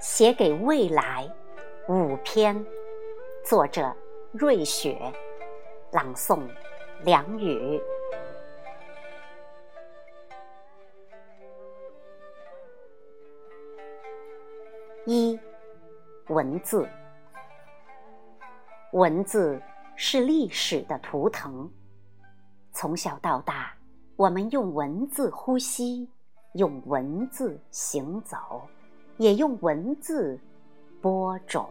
写给未来五篇，作者瑞雪，朗诵梁宇。一，文字，文字是历史的图腾。从小到大，我们用文字呼吸，用文字行走，也用文字播种。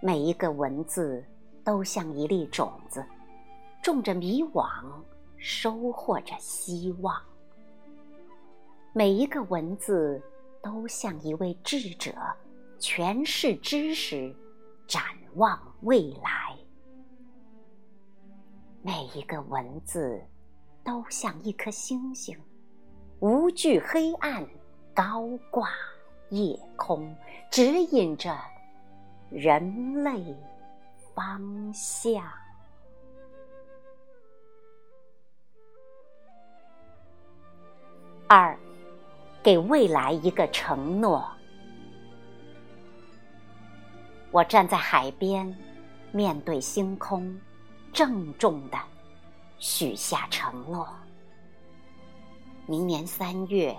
每一个文字都像一粒种子，种着迷惘，收获着希望。每一个文字。都像一位智者诠释知识，展望未来。每一个文字都像一颗星星，无惧黑暗，高挂夜空，指引着人类方向。二。给未来一个承诺。我站在海边，面对星空，郑重的许下承诺：明年三月，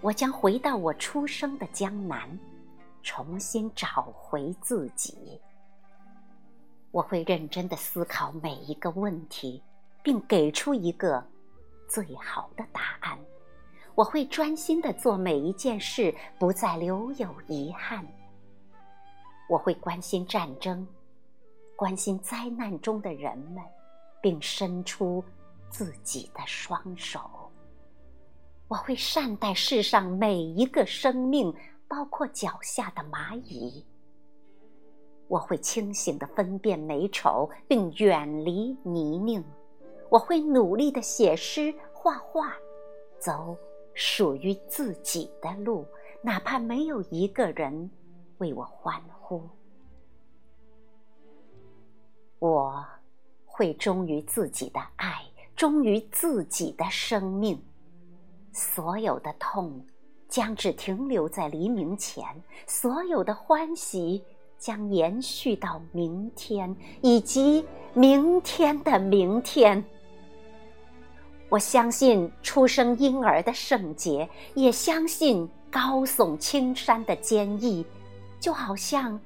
我将回到我出生的江南，重新找回自己。我会认真的思考每一个问题，并给出一个最好的答案。我会专心的做每一件事，不再留有遗憾。我会关心战争，关心灾难中的人们，并伸出自己的双手。我会善待世上每一个生命，包括脚下的蚂蚁。我会清醒的分辨美丑，并远离泥泞。我会努力的写诗、画画，走。属于自己的路，哪怕没有一个人为我欢呼，我会忠于自己的爱，忠于自己的生命。所有的痛将只停留在黎明前，所有的欢喜将延续到明天，以及明天的明天。我相信出生婴儿的圣洁，也相信高耸青山的坚毅，就好像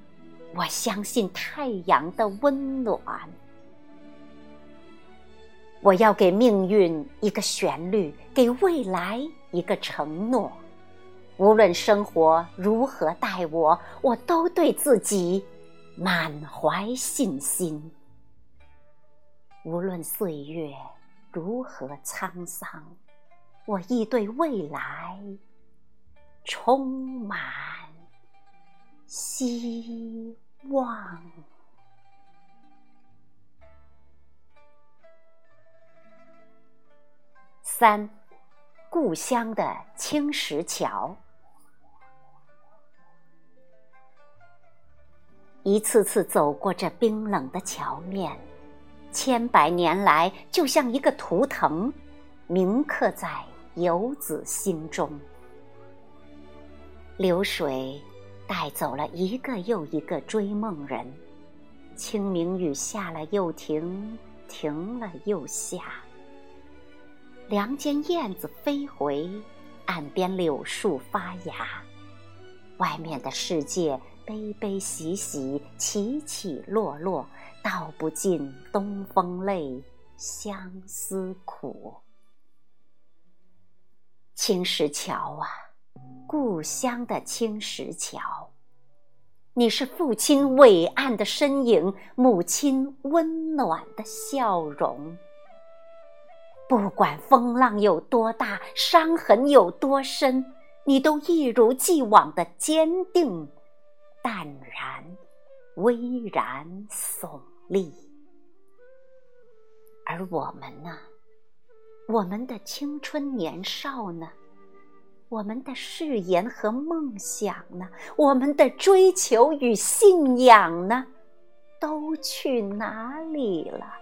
我相信太阳的温暖。我要给命运一个旋律，给未来一个承诺。无论生活如何待我，我都对自己满怀信心。无论岁月。如何沧桑，我亦对未来充满希望。三，故乡的青石桥，一次次走过这冰冷的桥面。千百年来，就像一个图腾，铭刻在游子心中。流水带走了一个又一个追梦人，清明雨下了又停，停了又下。梁间燕子飞回，岸边柳树发芽。外面的世界悲悲喜喜，起起落落。道不尽东风泪，相思苦。青石桥啊，故乡的青石桥，你是父亲伟岸的身影，母亲温暖的笑容。不管风浪有多大，伤痕有多深，你都一如既往的坚定、淡然、巍然耸。立，而我们呢？我们的青春年少呢？我们的誓言和梦想呢？我们的追求与信仰呢？都去哪里了？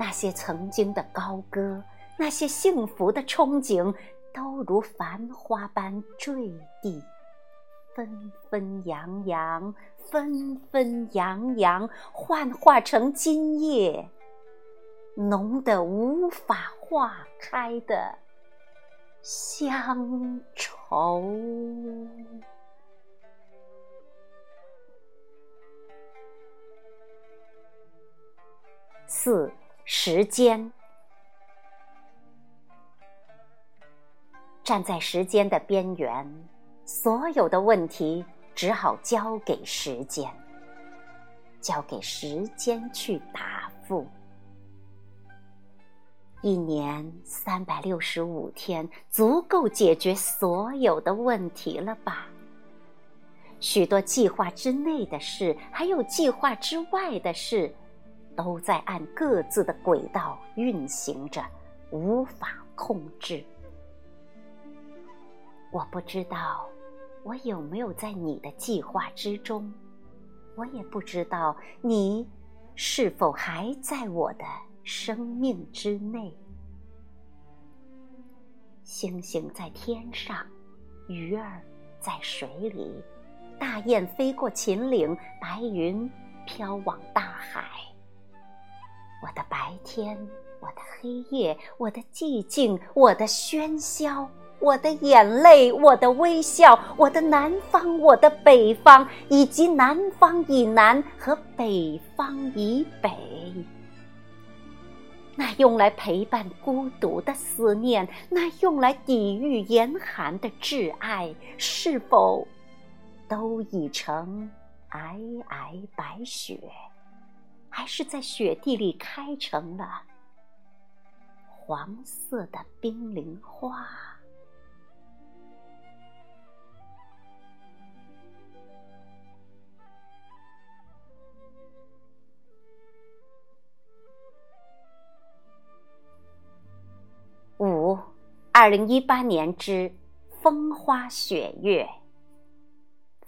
那些曾经的高歌，那些幸福的憧憬，都如繁花般坠地，纷纷扬扬，纷纷扬扬，幻化成今夜浓得无法化开的乡愁。四时间。站在时间的边缘，所有的问题只好交给时间，交给时间去答复。一年三百六十五天，足够解决所有的问题了吧？许多计划之内的事，还有计划之外的事，都在按各自的轨道运行着，无法控制。我不知道我有没有在你的计划之中，我也不知道你是否还在我的生命之内。星星在天上，鱼儿在水里，大雁飞过秦岭，白云飘往大海。我的白天，我的黑夜，我的寂静，我的喧嚣。我的眼泪，我的微笑，我的南方，我的北方，以及南方以南和北方以北，那用来陪伴孤独的思念，那用来抵御严寒的挚爱，是否都已成皑皑白雪，还是在雪地里开成了黄色的冰凌花？五，二零一八年之风花雪月。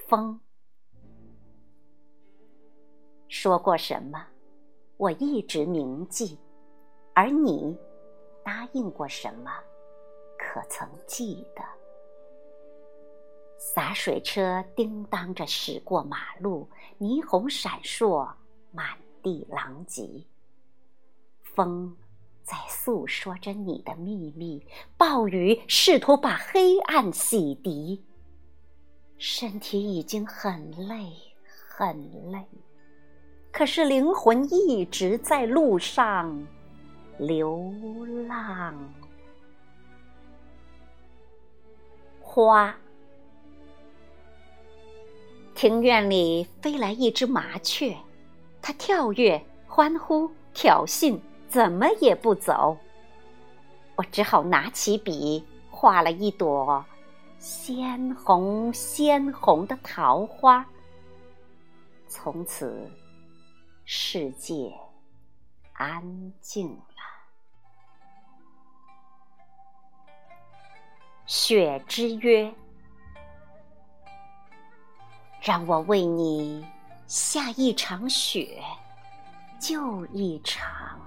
风说过什么，我一直铭记；而你答应过什么，可曾记得？洒水车叮当着驶过马路，霓虹闪烁，满地狼藉。风。在诉说着你的秘密，暴雨试图把黑暗洗涤。身体已经很累，很累，可是灵魂一直在路上流浪。花，庭院里飞来一只麻雀，它跳跃、欢呼、挑衅。怎么也不走，我只好拿起笔画了一朵鲜红鲜红的桃花。从此，世界安静了。雪之约，让我为你下一场雪，就一场。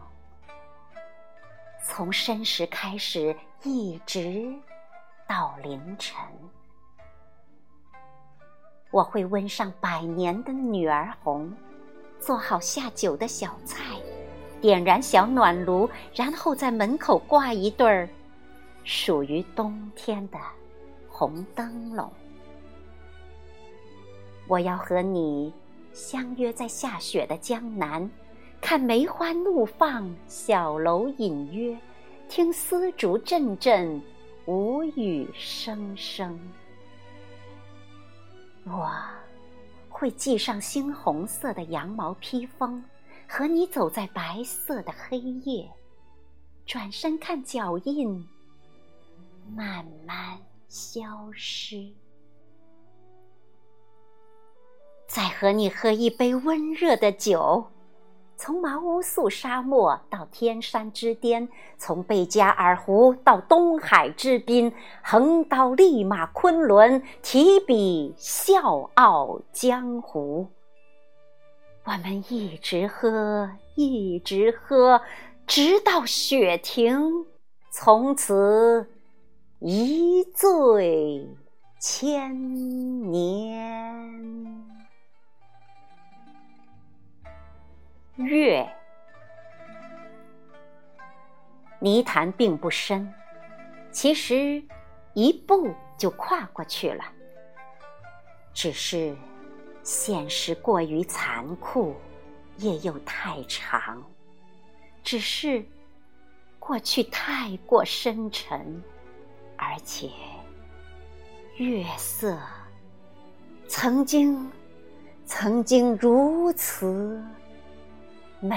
从申时开始，一直到凌晨，我会温上百年的女儿红，做好下酒的小菜，点燃小暖炉，然后在门口挂一对儿属于冬天的红灯笼。我要和你相约在下雪的江南。看梅花怒放，小楼隐约，听丝竹阵阵，无语声声。我会系上猩红色的羊毛披风，和你走在白色的黑夜，转身看脚印慢慢消失，再和你喝一杯温热的酒。从茅乌素沙漠到天山之巅，从贝加尔湖到东海之滨，横刀立马昆仑，提笔笑傲江湖。我们一直喝，一直喝，直到雪停，从此一醉千年。月，泥潭并不深，其实一步就跨过去了。只是现实过于残酷，夜又太长。只是过去太过深沉，而且月色曾经曾经如此美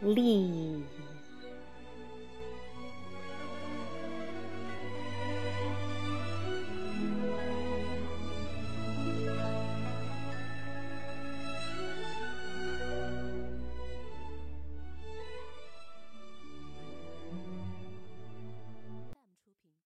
丽。